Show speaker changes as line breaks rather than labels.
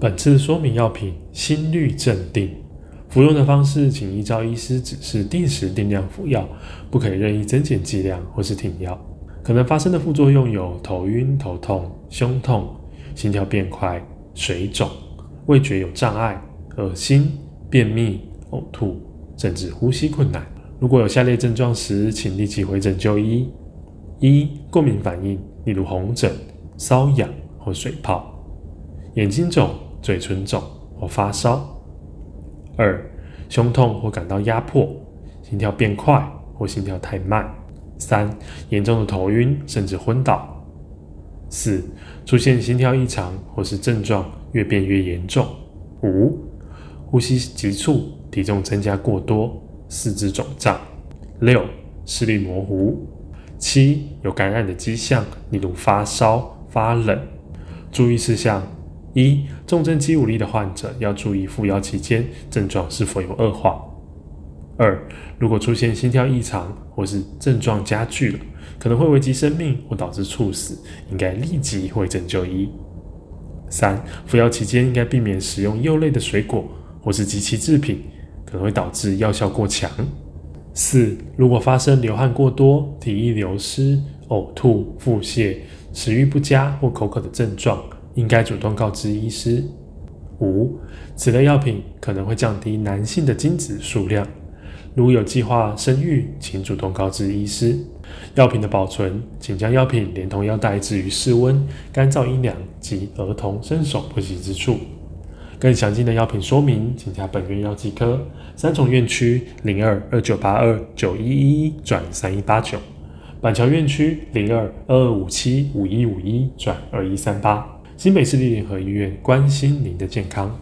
本次说明药品心律镇定，服用的方式请依照医师指示定时定量服药，不可以任意增减剂量或是停药。可能发生的副作用有头晕、头痛、胸痛、心跳变快、水肿、味觉有障碍、恶心、便秘、呕吐，甚至呼吸困难。如果有下列症状时，请立即回诊就医：一、过敏反应，例如红疹、瘙痒或水泡；眼睛肿。嘴唇肿或发烧；二、胸痛或感到压迫，心跳变快或心跳太慢；三、严重的头晕甚至昏倒；四、出现心跳异常或是症状越变越严重；五、呼吸急促、体重增加过多、四肢肿胀；六、视力模糊；七、有感染的迹象，例如发烧、发冷。注意事项。一、重症肌无力的患者要注意服药期间症状是否有恶化。二、如果出现心跳异常或是症状加剧了，可能会危及生命或导致猝死，应该立即回诊就医。三、服药期间应该避免使用柚类的水果或是及其制品，可能会导致药效过强。四、如果发生流汗过多、体液流失、呕吐、腹泻、食欲不佳或口渴的症状。应该主动告知医师。五、此类药品可能会降低男性的精子数量，如有计划生育，请主动告知医师。药品的保存，请将药品连同药袋置于室温、干燥、阴凉及儿童伸手不及之处。更详尽的药品说明，请加本院药剂科三重院区零二二九八二九一一一转三一八九，板桥院区零二二二五七五一五一转二一三八。新北市立联合医院关心您的健康。